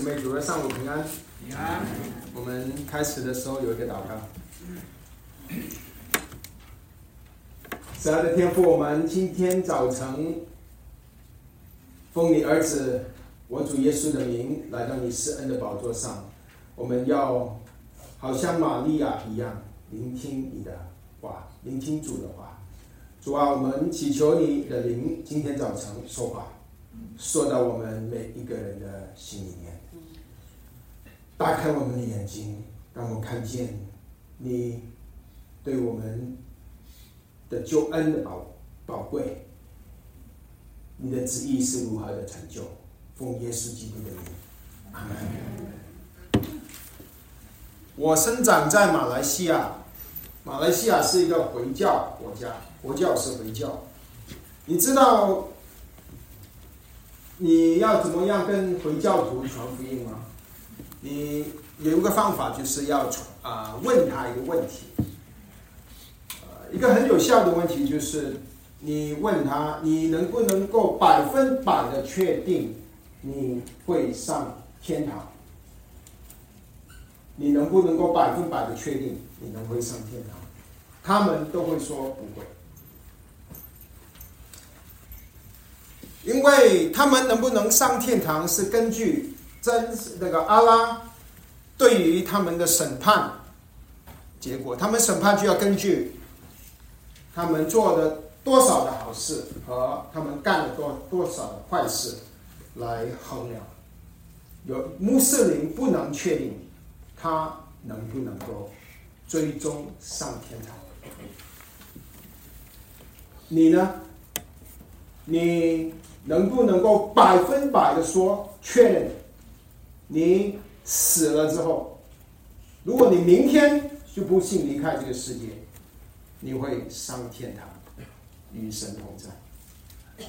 姊妹，主日上午平安。平安。我们开始的时候有一个祷告。慈爱的天父，我们今天早晨奉你儿子我主耶稣的名来到你施恩的宝座上，我们要好像玛利亚一样聆听你的话，聆听主的话。主啊，我们祈求你的灵今天早晨说话。说到我们每一个人的心里面，打开我们的眼睛，让我看见你对我们的救恩的宝宝贵，你的旨意是如何的成就。奉耶稣基督的名，阿门。我生长在马来西亚，马来西亚是一个回教国家，国教是回教，你知道。你要怎么样跟回教徒传福音吗？你有一个方法，就是要啊，问他一个问题。呃，一个很有效的问题就是，你问他，你能不能够百分百的确定你会上天堂？你能不能够百分百的确定你能会上天堂？他们都会说不会。因为他们能不能上天堂是根据真那个阿拉对于他们的审判结果，他们审判就要根据他们做的多少的好事和他们干了多多少的坏事来衡量。有穆斯林不能确定他能不能够最终上天堂。你呢？你？能不能够百分百的说确认，你死了之后，如果你明天就不幸离开这个世界，你会上天堂，与神同在？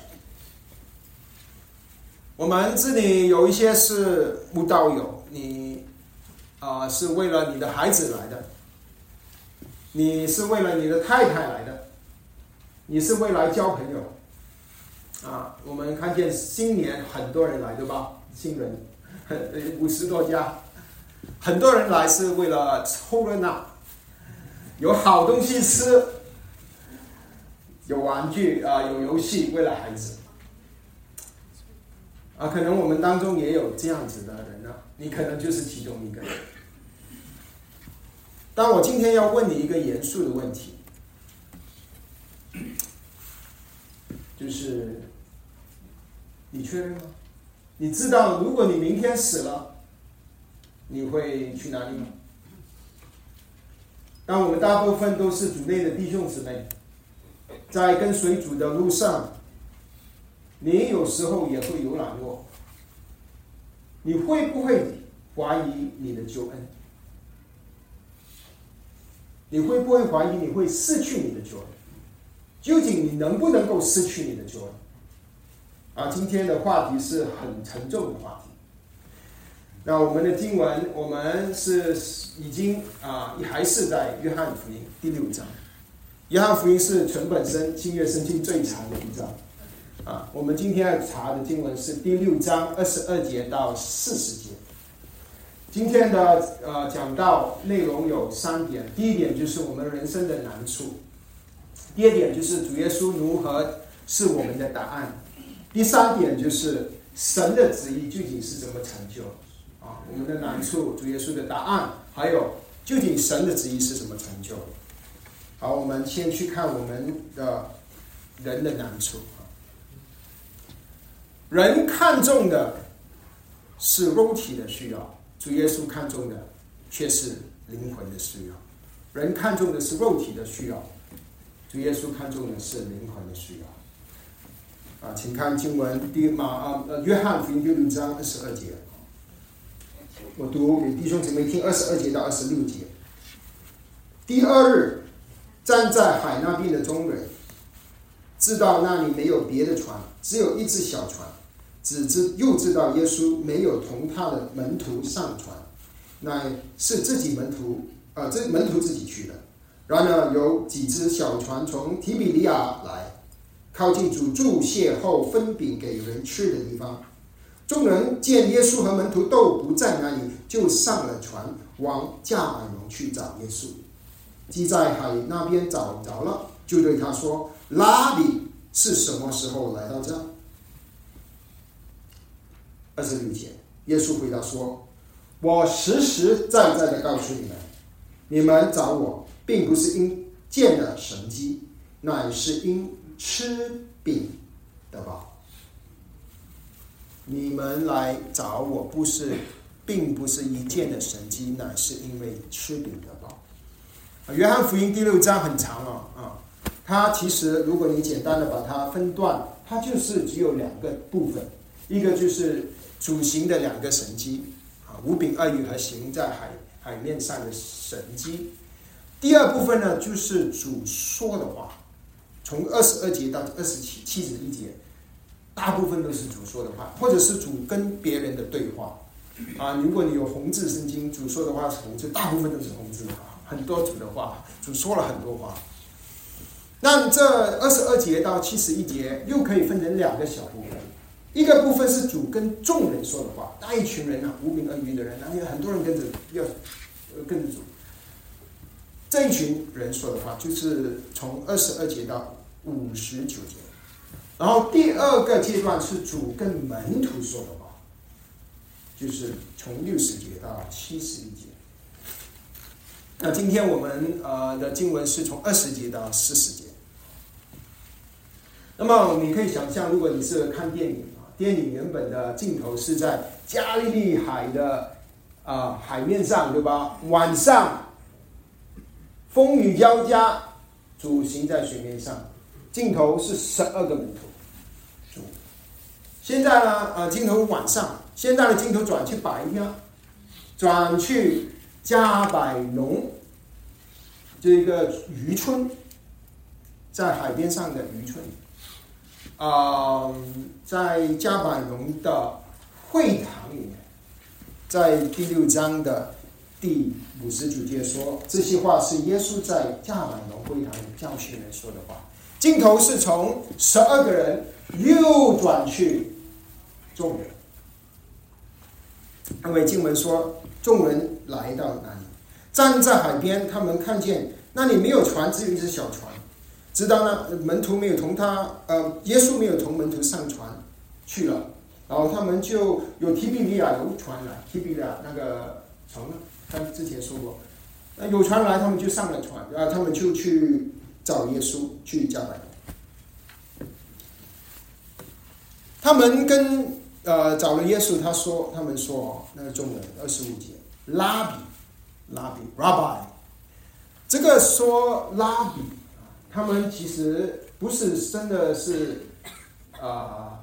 我们这里有一些是慕道友，你啊是为了你的孩子来的，你是为了你的太太来的，你是为来交朋友。啊，我们看见新年很多人来，对吧？新人，五十多家，很多人来是为了凑热闹，有好东西吃，有玩具啊，有游戏，为了孩子。啊，可能我们当中也有这样子的人呢，你可能就是其中一个。但我今天要问你一个严肃的问题，就是。你确认吗？你知道，如果你明天死了，你会去哪里吗？当我们大部分都是主内的弟兄姊妹，在跟随主的路上，你有时候也会有软弱。你会不会怀疑你的救恩？你会不会怀疑你会失去你的救恩？究竟你能不能够失去你的救恩？啊，今天的话题是很沉重的话题。那我们的经文，我们是已经啊，还是在约翰福音第六章。约翰福音是全本身新约圣经最长的一章。啊，我们今天要查的经文是第六章二十二节到四十节。今天的呃讲到内容有三点，第一点就是我们人生的难处，第二点就是主耶稣如何是我们的答案。第三点就是神的旨意究竟是怎么成就啊？我们的难处，主耶稣的答案，还有究竟神的旨意是怎么成就？好，我们先去看我们的人的难处啊。人看重的是肉体的需要，主耶稣看重的却是灵魂的需要。人看重的是肉体的需要，主耶稣看重的是灵魂的需要。啊，请看经文第马啊呃约翰福音第六章二十二节，我读给弟兄姊妹听二十二节到二十六节。第二日，站在海那边的中人，知道那里没有别的船，只有一只小船，只知又知道耶稣没有同他的门徒上船，乃是自己门徒啊，这门徒自己去的。然而有几只小船从提比利亚来。靠近主注谢后分饼给人吃的地方，众人见耶稣和门徒都不在那里，就上了船，往加百农去找耶稣。既在海那边找着了，就对他说：“拉比是什么时候来到这？”二十六节，耶稣回答说：“我实实在在的告诉你们，你们找我，并不是因见了神迹，乃是因吃饼得饱。”你们来找我不是，并不是一件的神迹，乃是因为吃饼得饱。约翰福音第六章很长啊，啊，它其实如果你简单的把它分段，它就是只有两个部分，一个就是主行的两个神迹，啊，五饼二鱼和行在海海面上的神迹。第二部分呢，就是主说的话，从二十二节到二十七七十一节。大部分都是主说的话，或者是主跟别人的对话啊。如果你有红字圣经，主说的话是红字，大部分都是红字啊。很多主的话，主说了很多话。那这二十二节到七十一节又可以分成两个小部分，一个部分是主跟众人说的话，那一群人啊，无名而语的人，那有很多人跟着要跟着主。这一群人说的话，就是从二十二节到五十九节。然后第二个阶段是主跟门徒说的话，就是从六十节到七十一节。那今天我们呃的经文是从二十节到四十节。那么你可以想象，如果你是看电影啊，电影原本的镜头是在加利利海的啊海面上，对吧？晚上风雨交加，主行在水面上，镜头是十二个门徒。现在呢，呃，镜头晚上，现在的镜头转去白天，转去加百农这个渔村，在海边上的渔村，啊，在加百农的会堂里面，在第六章的第五十九节说，这些话是耶稣在加百农会堂里教训人说的话。镜头是从十二个人右转去。众人，因为经文说，众人来到那里，站在海边，他们看见那里没有船，只有一只小船。知道呢，门徒没有同他，呃，耶稣没有同门徒上船去了，然后他们就有提比利亚游船了，提比利亚那个船呢，他之前说过，那有船来，他们就上了船，然后，他们就去找耶稣去加百他们跟。呃，找了耶稣，他说，他们说，那个中文二十五节，拉比，拉比，rabbi，这个说拉比，他们其实不是真的是，啊，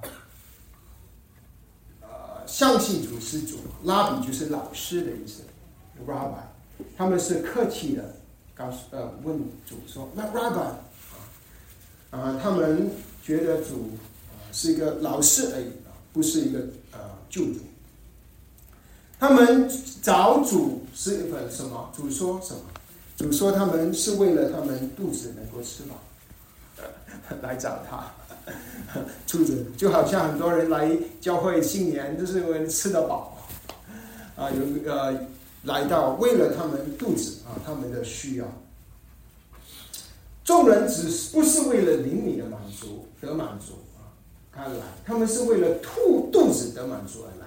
呃，相信主是主，拉比就是老师的意思，rabbi，他们是客气的告诉呃问主说，那 rabbi，啊，他们觉得主啊是一个老师而已啊。不是一个呃救主，他们找主是一份什么？主说什么？主说他们是为了他们肚子能够吃饱，来找他。肚子就好像很多人来教会新年，就是因为吃得饱啊，有呃来到为了他们肚子啊，他们的需要。众人只是不是为了灵里的满足得满足。他来，他们是为了吐肚子得满足而来。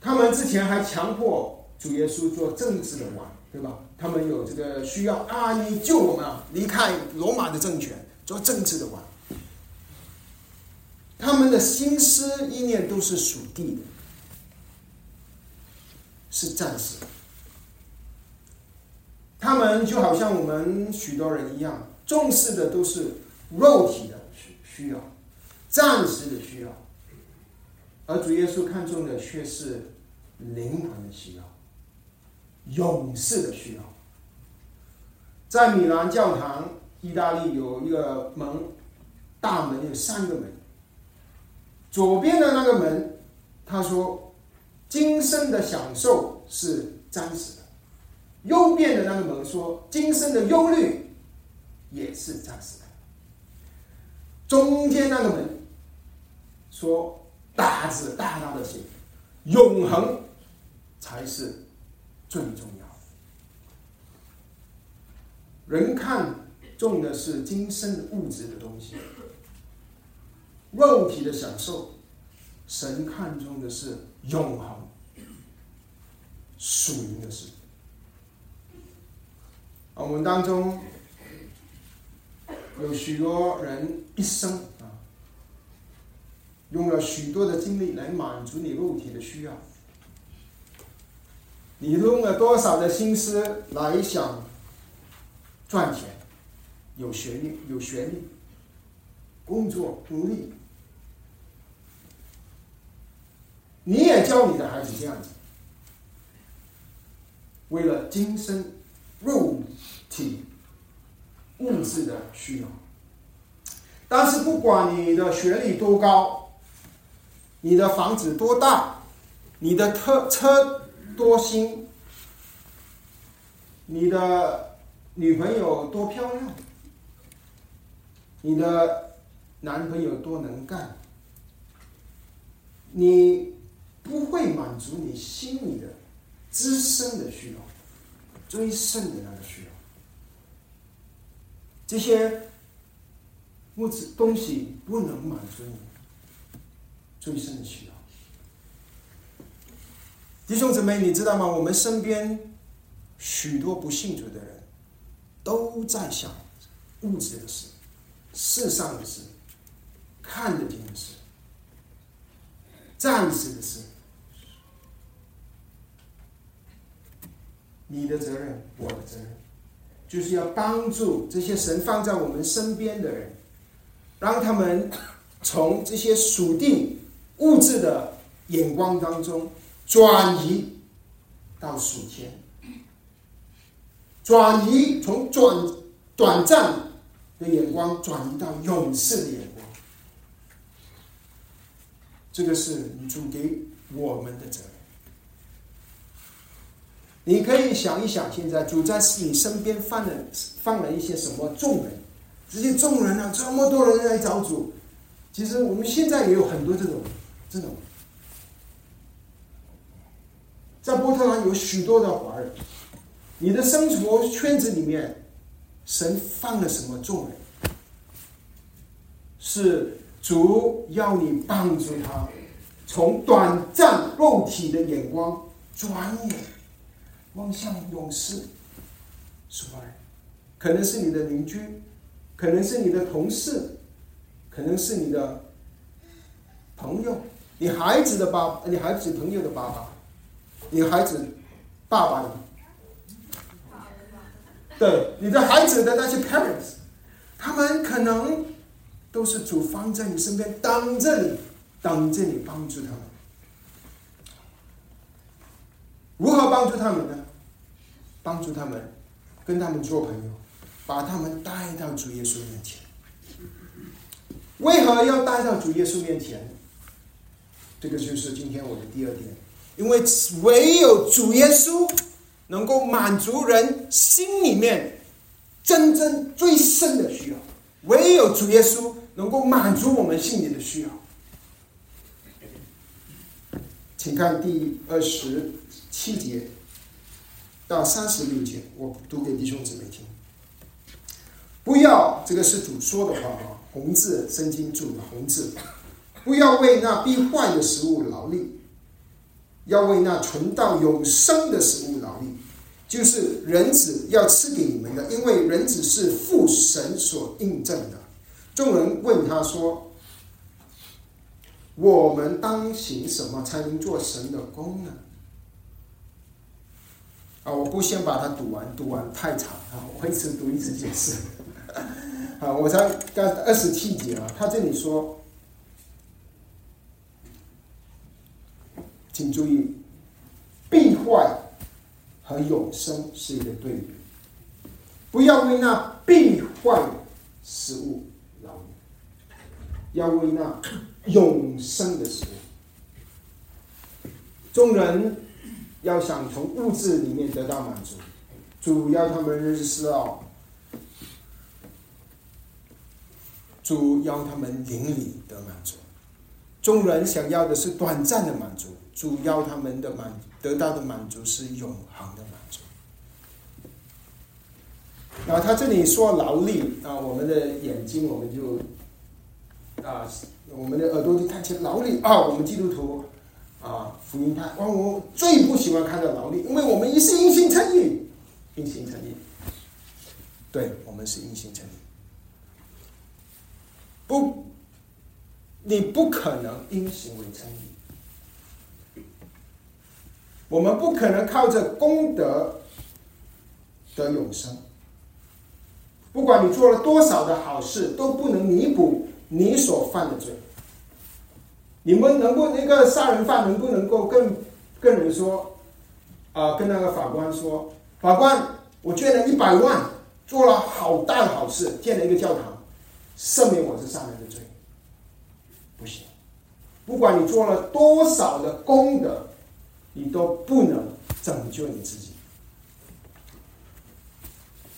他们之前还强迫主耶稣做政治的王，对吧？他们有这个需要啊，你救我们啊，离开罗马的政权，做政治的王。他们的心思意念都是属地的，是暂时。他们就好像我们许多人一样，重视的都是肉体的。需需要暂时的需要，而主耶稣看重的却是灵魂的需要、勇士的需要。在米兰教堂，意大利有一个门，大门有三个门。左边的那个门，他说：“今生的享受是暂时的。”右边的那个门说：“今生的忧虑也是暂时的。”中间那个门说大字大大的写，永恒才是最重要的。人看重的是今生的物质的东西，肉体的享受；神看重的是永恒、属灵的事。我们当中有许多人一生啊，用了许多的精力来满足你肉体的需要。你用了多少的心思来想赚钱、有学历、有学历、工作、努力？你也教你的孩子这样子，为了今生肉。体物质的需要，但是不管你的学历多高，你的房子多大，你的车车多新，你的女朋友多漂亮，你的男朋友多能干，你不会满足你心里的资深的需要，最深的那个需要。这些物质东西不能满足你最深的需要。弟兄姊妹，你知道吗？我们身边许多不信主的人，都在想物质的事、世上的事、看得见的事、暂时的事。你的责任，我的责任。就是要帮助这些神放在我们身边的人，让他们从这些属地物质的眼光当中转移到属天，转移从短短暂的眼光转移到永世的眼光。这个是主给我们的责任。你可以想一想，现在主在你身边放了放了一些什么众人？这些众人啊，这么多人来找主。其实我们现在也有很多这种这种，在波特兰有许多的华人。你的生活圈子里面，神放了什么众人？是主要你帮助他，从短暂肉体的眼光转眼。望向勇士，是吧？可能是你的邻居，可能是你的同事，可能是你的朋友，你孩子的爸，你孩子朋友的爸爸，你孩子爸爸的，对，你的孩子的那些 parents，他们可能都是主放在你身边，等着你，等着你帮助他们。如何帮助他们呢？帮助他们，跟他们做朋友，把他们带到主耶稣面前。为何要带到主耶稣面前？这个就是今天我的第二点，因为唯有主耶稣能够满足人心里面真正最深的需要，唯有主耶稣能够满足我们心里的需要。请看第二十七节。到三十六节，我读给弟兄姊妹听。不要，这个是主说的话啊，红字圣经注的红字。不要为那必坏的食物劳力，要为那存到永生的食物劳力，就是人子要赐给你们的，因为人子是父神所印证的。众人问他说：“我们当行什么才能做神的功呢？”啊！我不先把它读完，读完太长啊！我一次读一次解释。好，我才刚二十七节啊，他这里说，请注意，必坏和永生是一个对比，不要为那必坏食物劳力，要为那永生的食物。众人。要想从物质里面得到满足，主要他们认识到，主要他们灵里得满足。众人想要的是短暂的满足，主要他们的满得到的满足是永恒的满足。那他这里说劳力啊，我们的眼睛我们就啊，我们的耳朵就看起来劳力啊，我们基督徒啊，福音派哇，我最不喜欢看到劳力，因为我们一是因信称义，因信称义，对我们是因信称义，不。你不可能因行为称义，我们不可能靠着功德得永生。不管你做了多少的好事，都不能弥补你所犯的罪。你们能不那个杀人犯能不能够跟跟人说啊？跟那个法官说，法官，我捐了一百万，做了好大的好事，建了一个教堂，赦免我是杀人的罪。不行，不管你做了多少的功德，你都不能拯救你自己。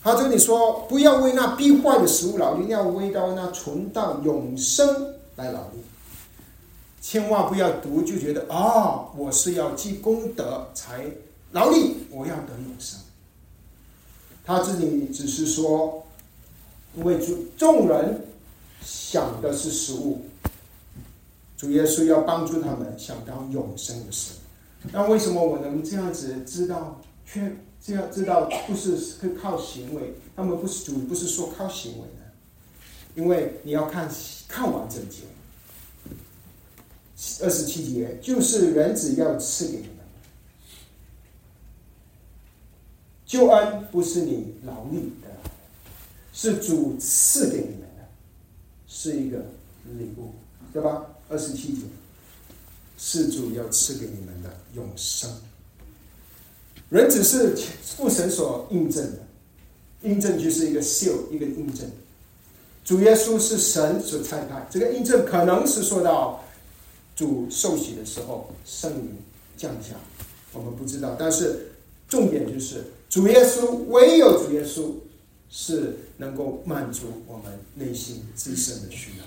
他这里说，不要为那必坏的食物劳力，要为到那存到永生来劳力。千万不要读就觉得啊，我是要积功德才劳力，我要得永生。他这里只是说，因为众众人想的是食物。主耶稣要帮助他们想到永生的事，那为什么我能这样子知道？却这样知道不是是靠行为？他们不是主不是说靠行为的，因为你要看看完整节，二十七节就是人子要赐给你们，救恩不是你劳力的，是主赐给你们的，是一个礼物，对吧？二十七节，是主要赐给你们的永生。人只是父神所印证的，印证就是一个秀一个印证。主耶稣是神所差派，这个印证可能是说到主受洗的时候圣灵降下，我们不知道。但是重点就是主耶稣，唯有主耶稣是能够满足我们内心自身的需要。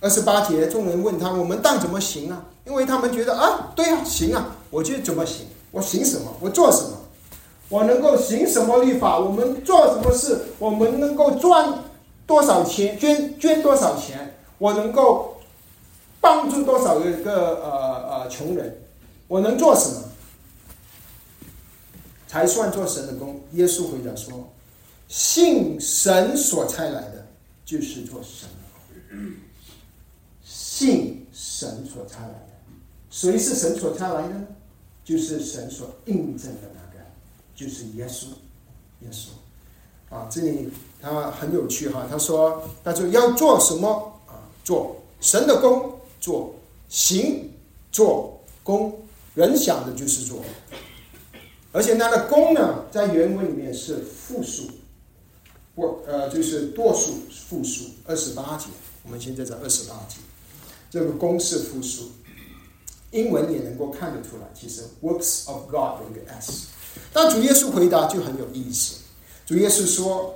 二十八节，众人问他：“我们当怎么行啊？”因为他们觉得啊，对啊，行啊，我就怎么行？我行什么？我做什么？我能够行什么律法？我们做什么事？我们能够赚多少钱？捐捐多少钱？我能够帮助多少个个呃呃穷人？我能做什么才算做神的工？耶稣回答说：“信神所差来的，就是做神的工。”信神所差来的，谁是神所差来的？就是神所印证的那个，就是耶稣。耶稣啊，这里他很有趣哈，他说，他说要做什么啊？做神的工，做行，做工。人想的就是做，而且他的工呢，在原文里面是复数，或呃，就是多数复数。二十八节，我们现在在二十八节。这个公式复数，英文也能够看得出来。其实 works of God 有一个 s，但主耶稣回答就很有意思。主耶稣说，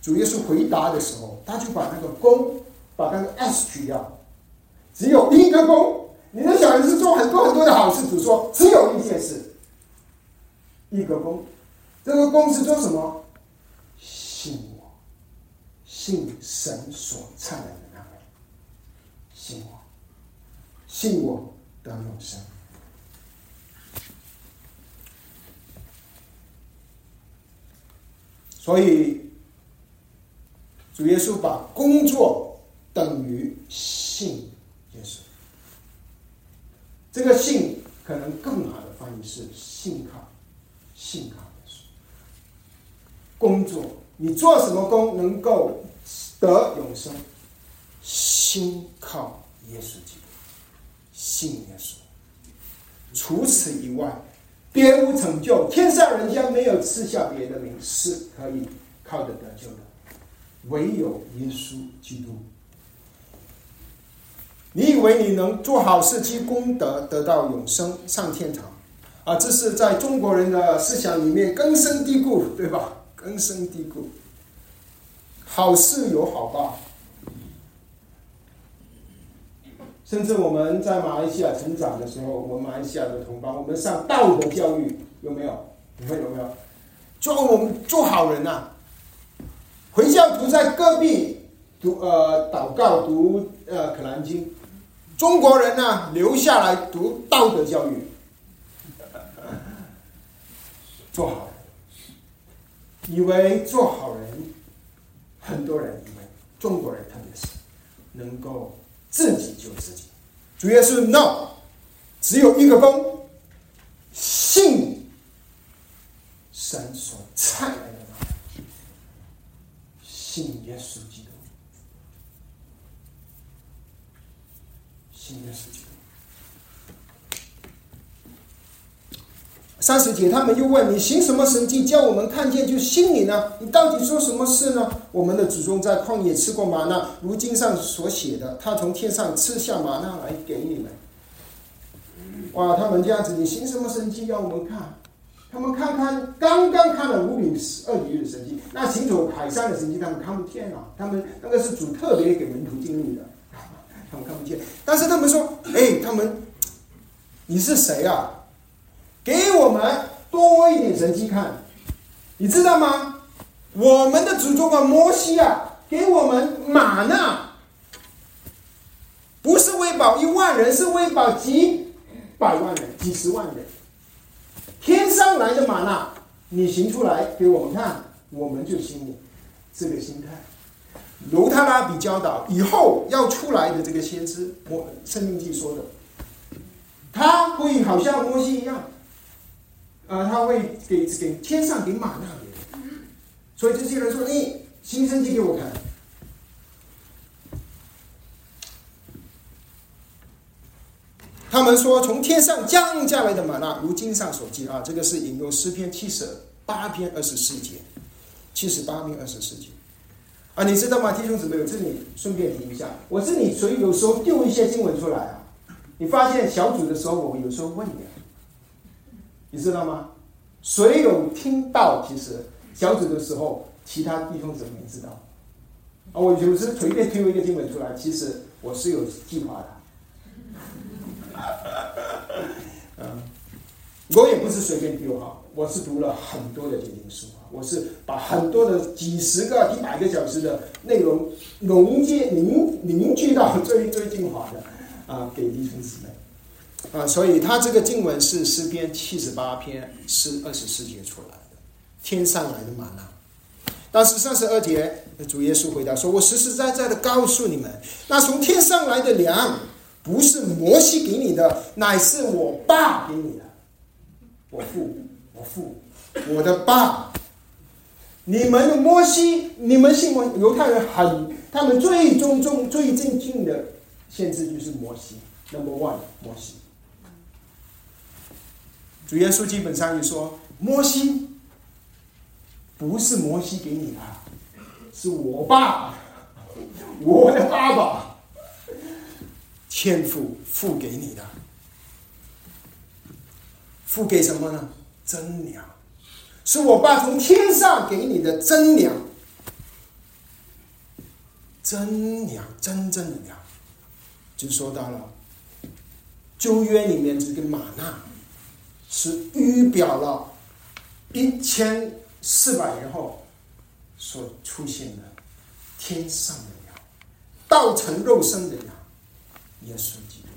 主耶稣回答的时候，他就把那个功，把那个 s 去掉，只有一个功。你的小孩子做很多很多的好事，主说只有一件事，一个功。这个功是做什么？信我，信神所差来的。信我，信我得永生。所以，主耶稣把工作等于信耶稣。这个信可能更好的翻译是信靠，信靠耶稣。工作，你做什么工能够得永生？心靠耶稣基督，信耶稣。除此以外，别无成就。天上人间没有赐下别的名是可以靠得得救的，唯有耶稣基督。你以为你能做好事积功德，得到永生，上天堂？啊，这是在中国人的思想里面根深蒂固，对吧？根深蒂固。好事有好报。甚至我们在马来西亚成长的时候，我们马来西亚的同胞，我们上道德教育有没有？你们有没有？做我们做好人呐！回教徒在隔壁读呃祷告读呃可兰经，中国人呢留下来读道德教育，做好人，以为做好人，很多人以为中国人特别是能够。自己救自己，主要是 no，只有一个功，信神所差来的，信耶稣基督，信耶稣基督。三十节，他们又问你行什么神迹，叫我们看见就信你呢？你到底做什么事呢？我们的祖宗在旷野吃过玛纳，如经上所写的，他从天上吃下玛纳来给你们。哇，他们这样子，你行什么神迹让我们看？他们看看，刚刚看了五饼二鱼的神迹，那行走海上的神迹，他们看不见啊。他们那个是主特别给门徒经历的，他们看不见。但是他们说，哎，他们，你是谁啊？给我们多一点神迹看，你知道吗？我们的祖宗啊，摩西啊，给我们马纳，不是喂饱一万人，是喂饱几百万人、几十万人。天上来的马纳，你行出来给我们看，我们就信你。这个心态，犹他拉比教导以后要出来的这个先知，我生命记说的，他会好像摩西一样。啊，他会给给天上给马纳给，所以这些人说：“你新生机给我看。”他们说：“从天上降下来的马纳，如经上所记啊，这个是引用诗篇七十八篇二十四节，七十八篇二十四节啊，你知道吗，弟兄姊妹？这里顺便提一下，我这里所以有时候丢一些经文出来啊，你发现小组的时候，我有时候问你啊。”你知道吗？谁有听到？其实小组的时候，其他弟兄姊妹知道。啊，我有时随便丢一个经文出来，其实我是有计划的。嗯，我也不是随便丢哈，我是读了很多的经典书啊，我是把很多的几十个、一百个小时的内容融接、凝凝聚到最最精华的啊，给弟兄姊妹。啊，所以他这个经文是诗篇七十八篇诗二十四节出来的，天上来的玛纳。但是三十二节，主耶稣回答说：“我实实在在的告诉你们，那从天上来的粮，不是摩西给你的，乃是我爸给你的。我父，我父，我的爸。你们摩西，你们信摩犹太人很，他们最尊重、最尊敬的先知就是摩西，Number One，摩西。”主耶稣基本上就说：“摩西不是摩西给你的，是我爸，我的爸爸，天父付给你的，付给什么呢？真粮，是我爸从天上给你的真粮，真粮，真正的粮。”就说到了旧约里面这个玛纳。是预表了一千四百年后所出现的天上的羊，道成肉身的羊，耶稣基督。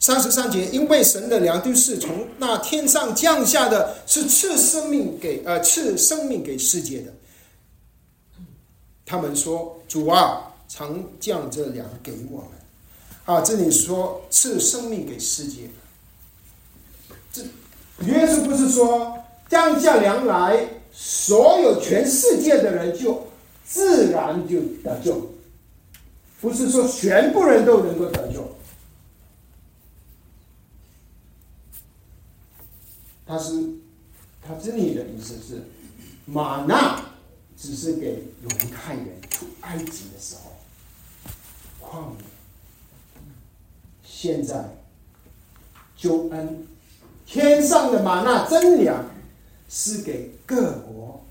三十三节，因为神的粮都是从那天上降下的，是赐生命给呃赐生命给世界的。他们说：“主啊，常降这粮给我们。”啊，这里说赐生命给世界，这耶稣不是说降下粮来，所有全世界的人就自然就得救，不是说全部人都能够得救。他是他这里的意思是，玛纳只是给犹太人出埃及的时候旷野。现在，救恩，天上的玛纳真粮，是给各国、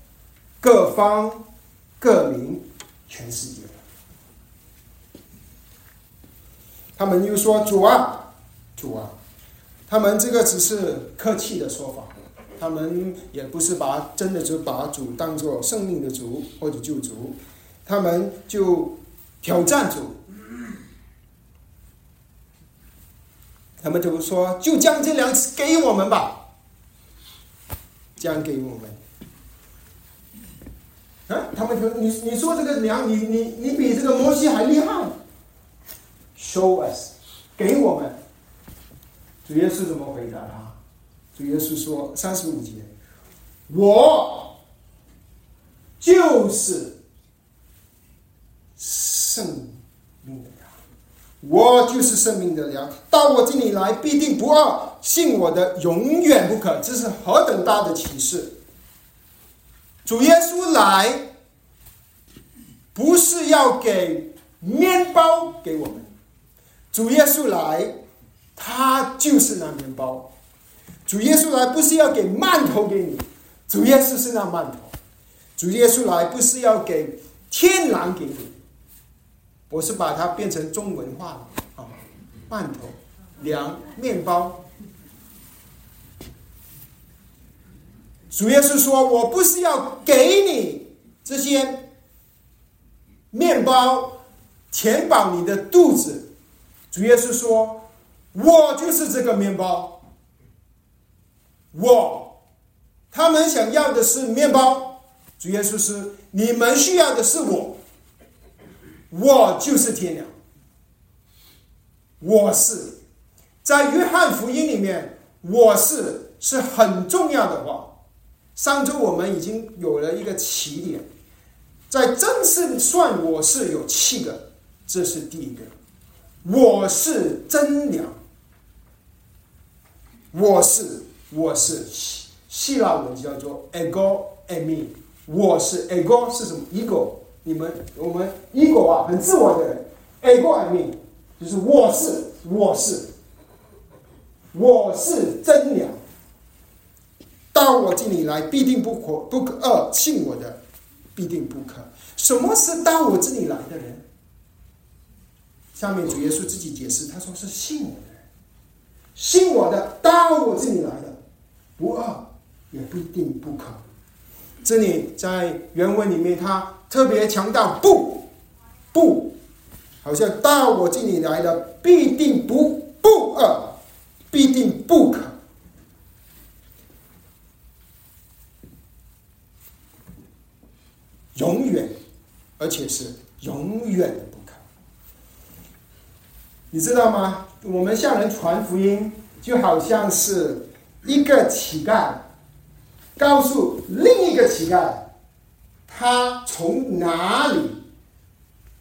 各方、各民、全世界了。他们又说：“主啊，主啊！”他们这个只是客气的说法，他们也不是把真的就把主当做生命的主或者救主，他们就挑战主，他们就说：“就将这粮食给我们吧，将给我们。”啊，他们说：“你你说这个粮，你你你比这个摩西还厉害。” Show us，给我们。主耶稣怎么回答他？主耶稣说：“三十五节，我就是生命的粮，我就是生命的粮。到我这里来，必定不饿；信我的，永远不可。这是何等大的启示！主耶稣来，不是要给面包给我们，主耶稣来。”他就是那面包，主耶稣来不是要给馒头给你，主耶稣是那馒头，主耶稣来不是要给天然给你，我是把它变成中文化了啊，馒头、粮、面包。主耶稣说：“我不是要给你这些面包填饱你的肚子。”主耶稣说。我就是这个面包，我，他们想要的是面包，主耶稣是你们需要的是我，我就是天良，我是，在约翰福音里面，我是是很重要的话。上周我们已经有了一个起点，在正式算我是有七个，这是第一个，我是真良。我是我是希希腊文叫做 ego emi，我是 ego 是什么？ego，你们我们英国啊，很自我的人，ego emi 就是我是我是我是真良，到我这里来必定不可不可恶，信我的必定不可。什么是到我这里来的人？下面主耶稣自己解释，他说是信我的。信我的，到我这里来的，不饿也不一定不可。这里在原文里面，他特别强调不不，好像到我这里来的必定不不饿，必定不可，永远，而且是永远的不可。你知道吗？我们向人传福音，就好像是一个乞丐告诉另一个乞丐，他从哪里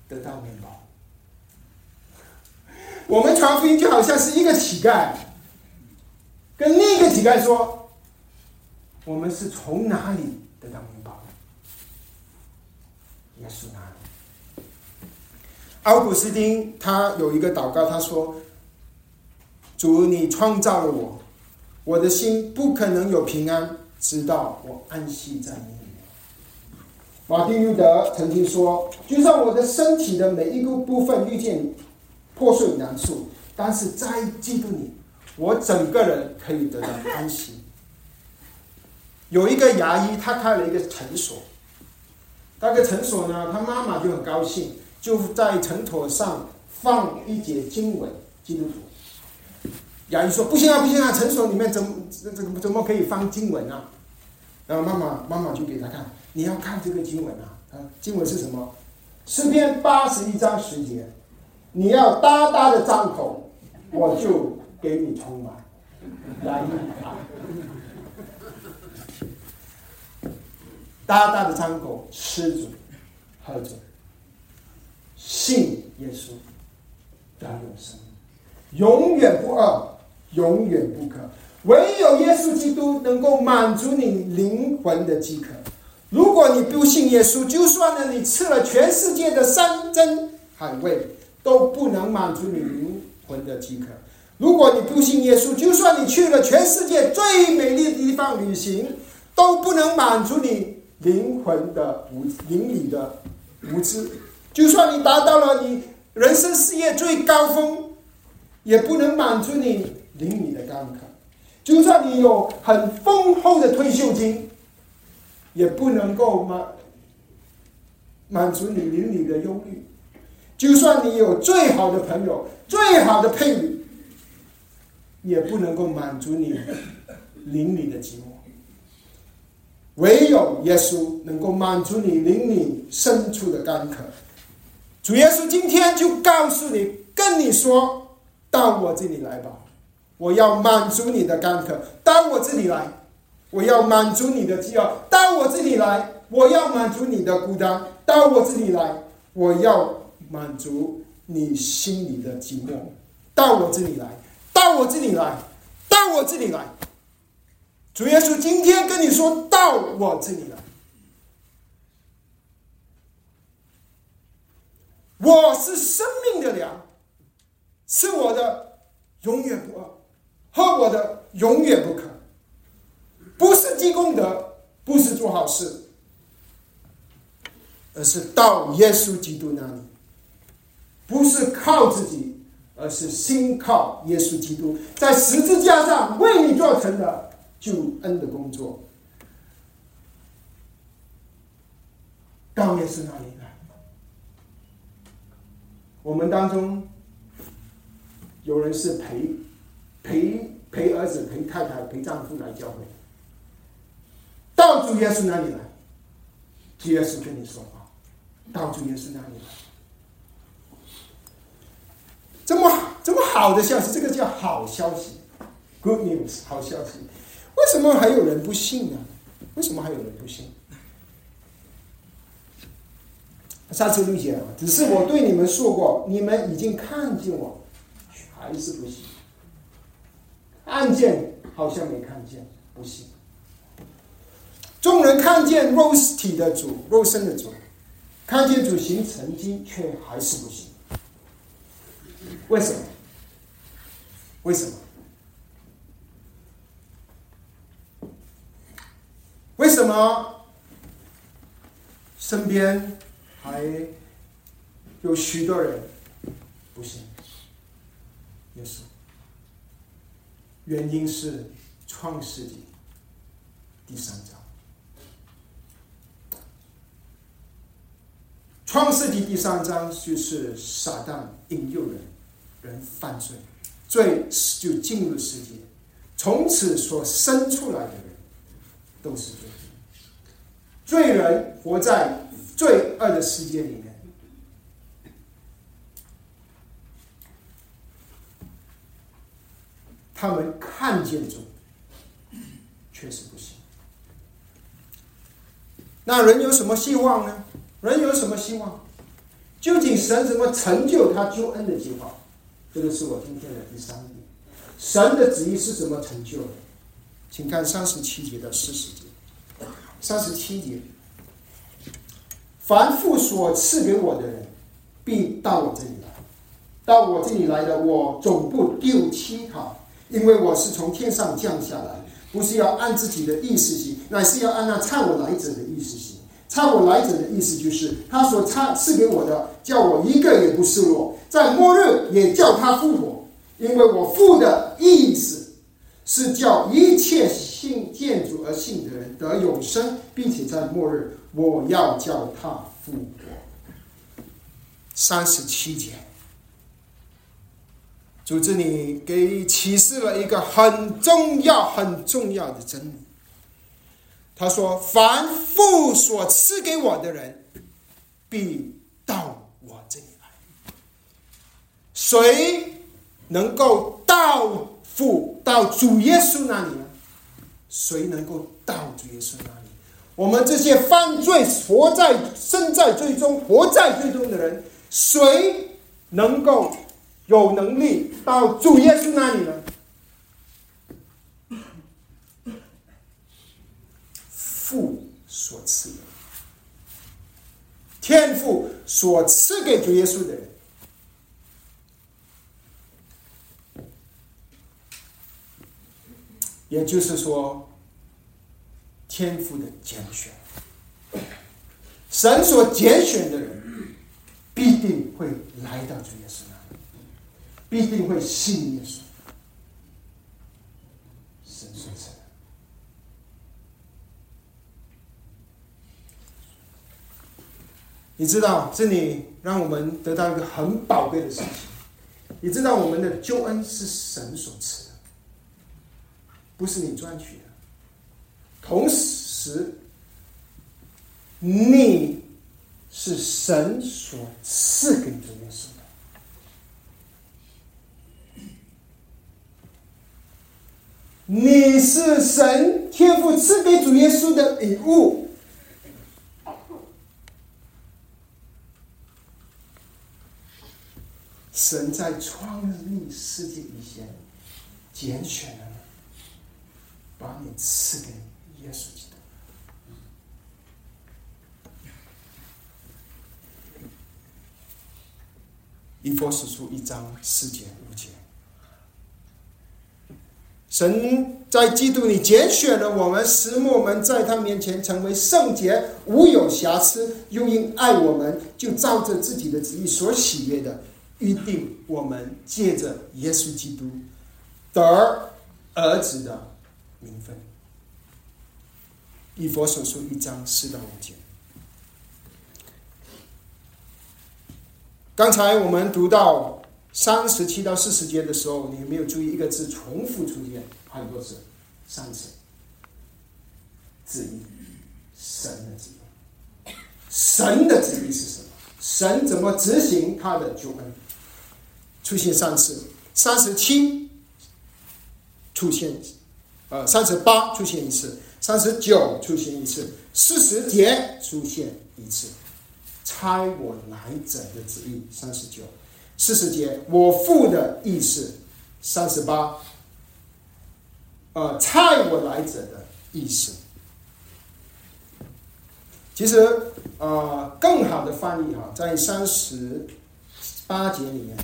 得到面包。我们传福音就好像是一个乞丐跟另一个乞丐说，我们是从哪里得到面包？耶稣哪里？奥古斯丁他有一个祷告，他说。主，你创造了我，我的心不可能有平安，直到我安息在你里面。马丁路德曾经说：“就算我的身体的每一个部分遇见破碎难处，但是在基督里，我整个人可以得到安息。”有一个牙医，他开了一个诊所，那个诊所呢，他妈妈就很高兴，就在诊所上放一节经文，基督徒。牙医说：“不行啊，不行啊！诊所里面怎么怎怎怎么可以放经文啊？”然后妈妈妈妈就给他看：“你要看这个经文啊！啊，经文是什么？诗篇八十一章十节，你要大大的张口，我就给你充满。”牙医啊，大大的张口，吃着喝着，信耶稣，得永生，永远不饿。永远不可，唯有耶稣基督能够满足你灵魂的饥渴。如果你不信耶稣，就算呢你吃了全世界的山珍海味，都不能满足你灵魂的饥渴。如果你不信耶稣，就算你去了全世界最美丽的地方旅行，都不能满足你灵魂的无灵里的无知。就算你达到了你人生事业最高峰，也不能满足你邻里的干渴。就算你有很丰厚的退休金，也不能够满满足你邻里的忧虑。就算你有最好的朋友、最好的配偶，也不能够满足你邻里的寂寞。唯有耶稣能够满足你邻里深处的干渴。主耶稣今天就告诉你，跟你说到我这里来吧，我要满足你的干渴。到我这里来，我要满足你的饥饿。到我这里来，我要满足你的孤单。到我这里来，我要满足你心里的寂寞。到我这里来，到我这里来，到我这里来。主耶稣今天跟你说到我这里来，我是生命的粮，是我的永远不饿，喝我的永远不可，不是积功德，不是做好事，而是到耶稣基督那里，不是靠自己，而是心靠耶稣基督在十字架上为你做成的。救恩的工作，到耶稣那里来。我们当中有人是陪陪陪儿子、陪太太、陪丈夫来教会，到主耶稣那里来，主耶稣跟你说话，到主耶稣那里来，这么这么好的消息，这个叫好消息，Good news，好消息。为什么还有人不信呢？为什么还有人不信？上次理解了，只是我对你们说过，你们已经看见我，还是不信。案件好像没看见，不信。众人看见肉体的主，肉身的主，看见主行成绩，却还是不信。为什么？为什么？为什么身边还有许多人不信耶稣？原因是创世纪第三章。创世纪第三章就是撒旦引诱人，人犯罪，罪就进入世界，从此所生出来的人。都是罪人，罪人活在罪恶的世界里面，他们看见主，确实不行。那人有什么希望呢？人有什么希望？究竟神怎么成就他救恩的计划？这个是我今天的第三点。神的旨意是怎么成就的？请看三十七节到四十节。三十七节，凡父所赐给我的人，必到我这里来。到我这里来的，我总不丢弃他，因为我是从天上降下来，不是要按自己的意思行，乃是要按那差我来者的意思行。差我来者的意思就是，他所差赐给我的，叫我一个也不失落，在末日也叫他复活，因为我父的意思。是叫一切信建筑而信的人得永生，并且在末日，我要叫他复活。三十七节，主这里给启示了一个很重要、很重要的真理。他说：“凡父所赐给我的人，必到我这里来。谁能够到？”父到主耶稣那里呢？谁能够到主耶稣那里？我们这些犯罪、活在、身在罪中、活在罪中的人，谁能够有能力到主耶稣那里呢？父所赐的，天父所赐给主耶稣的人。也就是说，天赋的拣选，神所拣选的人必定会来到主耶稣，必定会信耶稣。神所赐的，你知道，这里让我们得到一个很宝贵的事情。你知道，我们的救恩是神所赐的，不是你赚取的。同时，你是神所赐给你的耶稣你是神天赋赐给主耶稣的礼物。神在创立世界以前，拣选了，把你赐给耶稣基督。以佛所书一章四节五节，神在基督里拣选了我们，使我们在他面前成为圣洁，无有瑕疵。又因爱我们，就照着自己的旨意所喜悦的。预定我们借着耶稣基督得儿子的名分。以佛所书一章四到五节。刚才我们读到三十七到四十节的时候，你有没有注意一个字重复出现很多次？三次。旨意，神的旨意。神的旨意是什么？神怎么执行他的救恩？出现三次，三十七出现，呃，三十八出现一次，三十九出现一次，四十节出现一次。猜我来者的旨意，三十九，四十节我父的意思，三十八，呃，差我来者的意思。其实，呃，更好的翻译哈，在三十八节里面。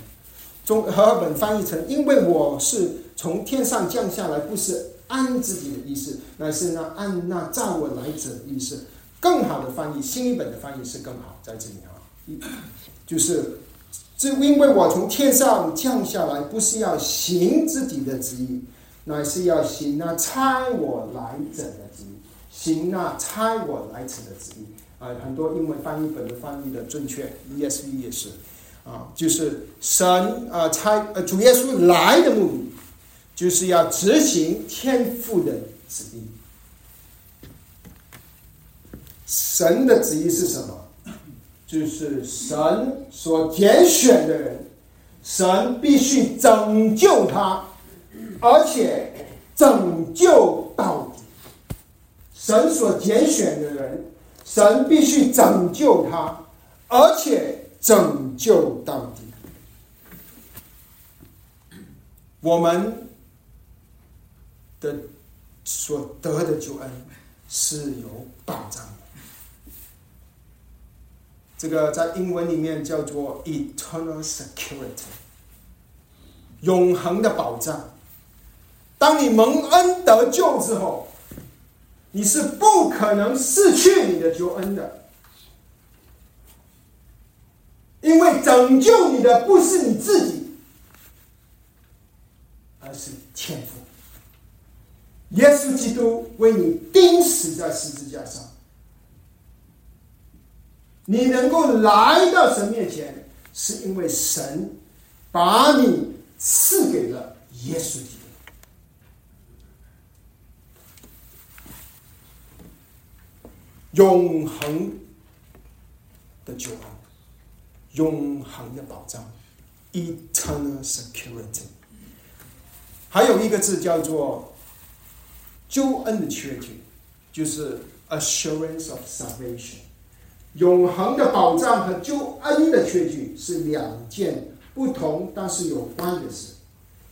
中和本翻译成：“因为我是从天上降下来，不是按自己的意思，乃是那按那造我来者的意思。”更好的翻译，新一本的翻译是更好，在这里啊，就是这因为我从天上降下来，不是要行自己的旨意，乃是要行那差我来者的旨意，行那差我来者的旨意。啊，很多英文翻译本的翻译的正确，ESV 也是。啊，就是神啊，差呃主耶稣来的目的，就是要执行天父的旨意。神的旨意是什么？就是神所拣选的人，神必须拯救他，而且拯救到底。神所拣选的人，神必须拯救他，而且。拯救到底，我们的所得的救恩是有保障的。这个在英文里面叫做 “eternal security”，永恒的保障。当你蒙恩得救之后，你是不可能失去你的救恩的。因为拯救你的不是你自己，而是天父。耶稣基督为你钉死在十字架上，你能够来到神面前，是因为神把你赐给了耶稣基督，永恒的救恩。永恒的保障，eternal security。还有一个字叫做救恩的确定，就是 assurance of salvation。永恒的保障和救恩的确据是两件不同但是有关的事。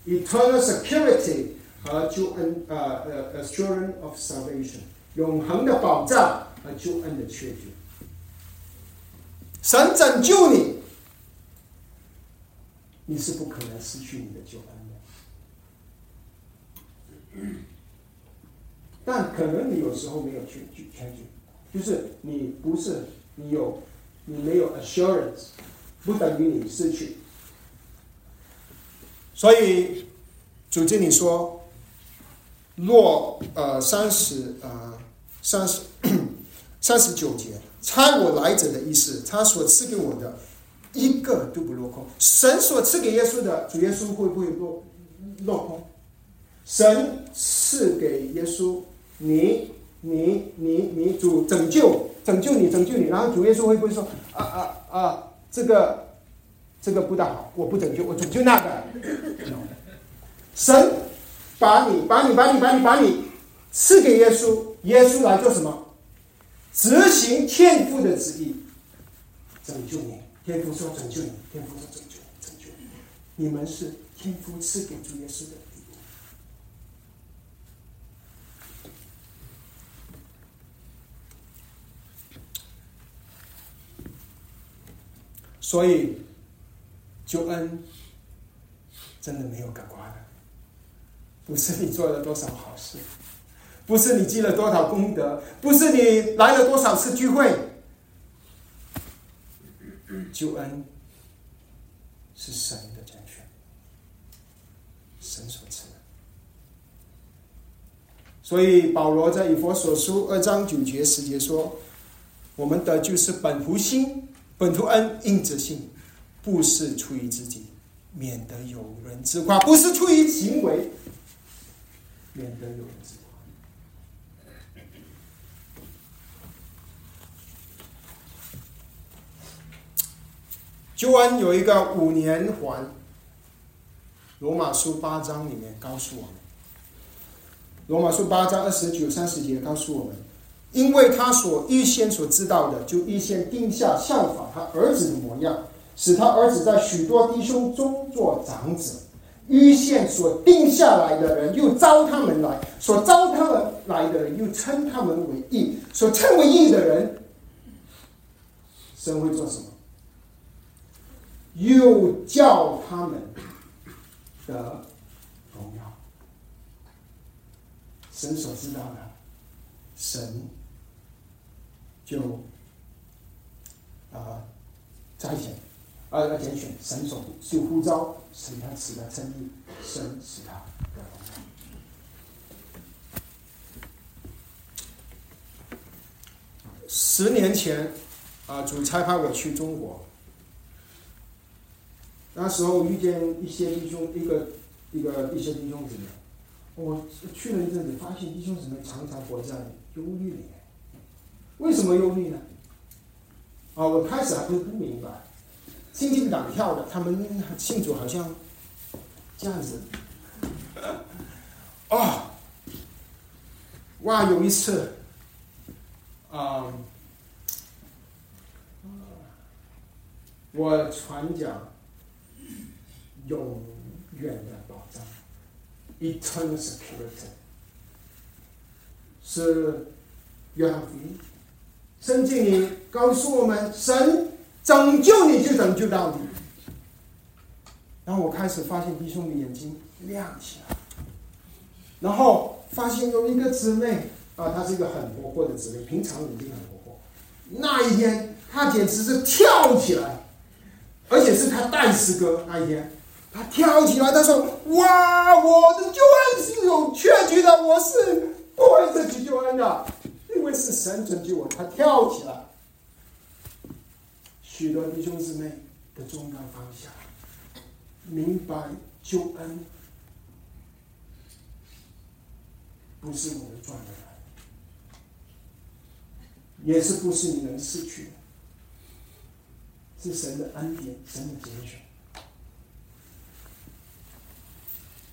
eternal security 和救恩，呃呃，assurance of salvation，永恒的保障和救恩的确据。神拯救你，你是不可能失去你的救恩的。但可能你有时候没有去去全据，就是你不是你有你没有 assurance，不等于你失去。所以主经理说，若呃三十呃三十三十九节，猜我来者的意思，他所赐给我的一个都不落空。神所赐给耶稣的，主耶稣会不会落落空？神赐给耶稣，你你你你主拯救拯救你拯救你，然后主耶稣会不会说啊啊啊这个这个不大好，我不拯救，我拯救那个。神把你把你把你把你把你赐给耶稣，耶稣来做什么？执行天父的旨意，拯救你。天父说拯救你，天父说拯救你，拯救你。你们是天父赐给主耶稣的。所以，救恩真的没有感化的，不是你做了多少好事，不是你积了多少功德，不是你来了多少次聚会，救恩是神的拣选，神所赐的。所以保罗在以佛所书二章九节十节说：“我们的就是本乎心。”本图恩应之信，不是出于自己，免得有人自夸；不是出于行为，免得有人自夸。救恩有一个五年环，罗马书八章里面告诉我们，罗马书八章二十九、三十节告诉我们。因为他所预先所知道的，就预先定下效法他儿子的模样，使他儿子在许多弟兄中做长子。预先所定下来的人，又招他们来；所招他们来的人，又称他们为义。所称为义的人，神会做什么？又叫他们的荣耀。神所知道的，神。就啊，摘选，啊要拣选神所就呼召，使他使他称义，神使他十年前，啊，主差派我去中国，那时候遇见一些弟兄，一个一个一些弟兄姊妹，我去了一阵子，发现弟兄姊妹常常活在忧虑里面。为什么忧虑呢？啊，我开始还不不明白，心惊胆跳的。他们庆祝好像这样子。哦，哇！有一次，啊，我传讲永远的保障，eternal security，是约翰福音。圣经里告诉我们，神拯救你就拯救到底。然后我开始发现弟兄的眼睛亮起来，然后发现有一个姊妹啊，她是一个很活泼的姊妹，平常眼睛很活泼。那一天，她简直是跳起来，而且是她带诗歌那一天，她跳起来，她说：“哇，我的救恩是有确据的，我是不会失去救恩的。”因为是神拯救我，他跳起来。许多弟兄姊妹的重担放下，明白救恩不是我们赚的来，也是不是你能失去的，是神的恩典，神的拣选。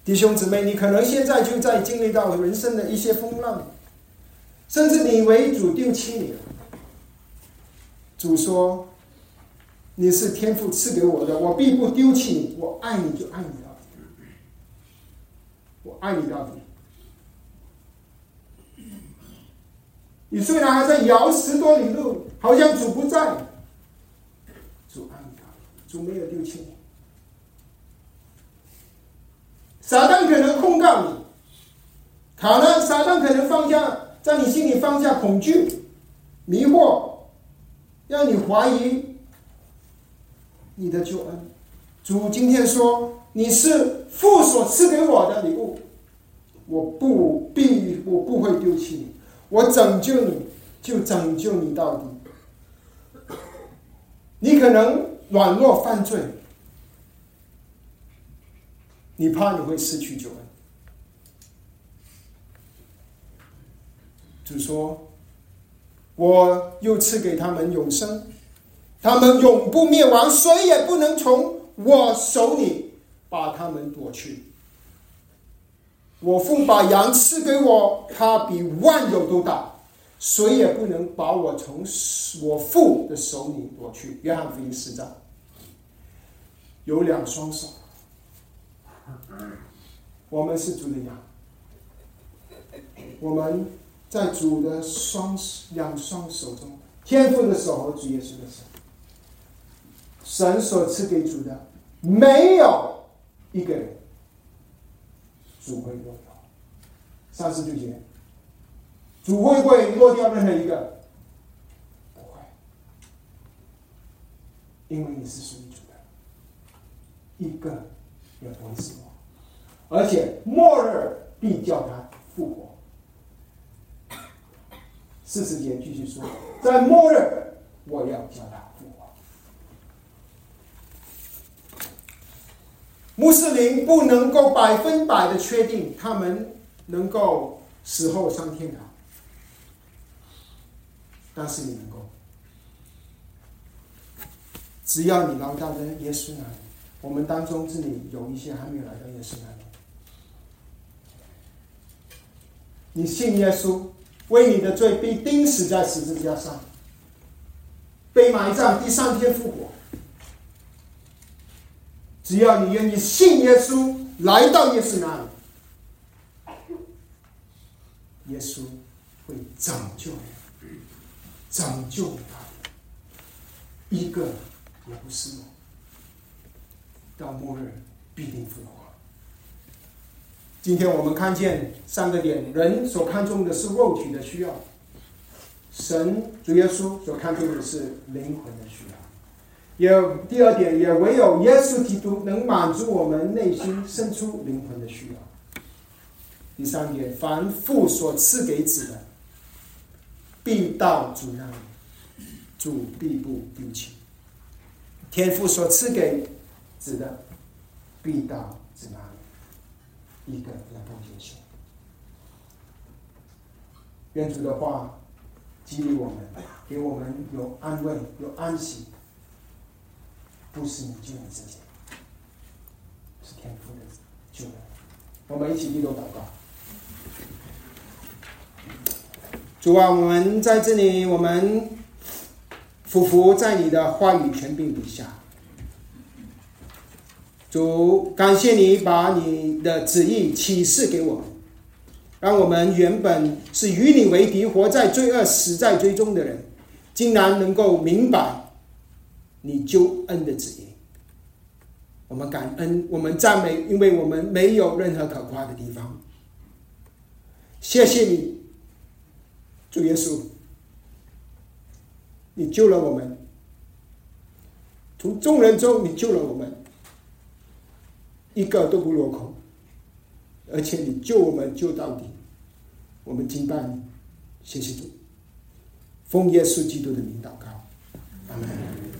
弟兄姊妹，你可能现在就在经历到人生的一些风浪。甚至你为主丢弃你，主说：“你是天父赐给我的，我必不丢弃你，我爱你就爱你到底，我爱你到底。”你虽然还在摇十多里路，好像主不在，主爱你到底，主没有丢弃你。撒旦可能控告你，好了撒旦可能放下。在你心里放下恐惧，迷惑，让你怀疑你的救恩。主今天说：“你是父所赐给我的礼物，我不必，我不会丢弃你，我拯救你，就拯救你到底。你可能软弱犯罪，你怕你会失去救恩。主说：“我又赐给他们永生，他们永不灭亡，谁也不能从。”我手里把他们夺去。我父把羊赐给我，他比万有都大，谁也不能把我从我父的手里夺去。约翰福音四章有两双手，我们是主的羊，我们在主的双两双手中，天父的手和主耶稣的手。神所赐给主的，没有一个人主会落掉。三十九节，主会不会落掉任何一个？不会，因为你是属于主的，一个也不会死亡，而且末日必叫他复活。四十节继续说，在末日我要叫他。穆斯林不能够百分百的确定他们能够死后上天堂，但是你能够，只要你来到了耶稣那里，我们当中这里有一些还没有来到耶稣那里，你信耶稣，为你的罪被钉死在十字架上，被埋葬，第三天复活。只要你愿意信耶稣，来到耶稣那里，耶稣会拯救你，拯救你一个也不是。到末日必定复活。今天我们看见三个点：人所看重的是肉体的需要，神主耶稣所看重的是灵魂的需要。也第二点，也唯有耶稣基督能满足我们内心深处灵魂的需要。第三点，凡父所赐给子的，必到主那里，主必不丢弃；天父所赐给子的，必到子那，一个也不丢弃。愿主的话激励我们，给我们有安慰，有安息。不是你救你自己，是天父的救恩。我们一起低头祷告。主啊，我们在这里，我们匍匐在你的话语权柄底下。主，感谢你把你的旨意启示给我，让我们原本是与你为敌、活在罪恶、死在追踪的人，竟然能够明白。你救恩的旨意，我们感恩，我们赞美，因为我们没有任何可夸的地方。谢谢你，主耶稣，你救了我们，从众人中你救了我们，一个都不落空，而且你救我们救到底，我们敬拜你，谢谢主，奉耶稣基督的名祷告，阿门。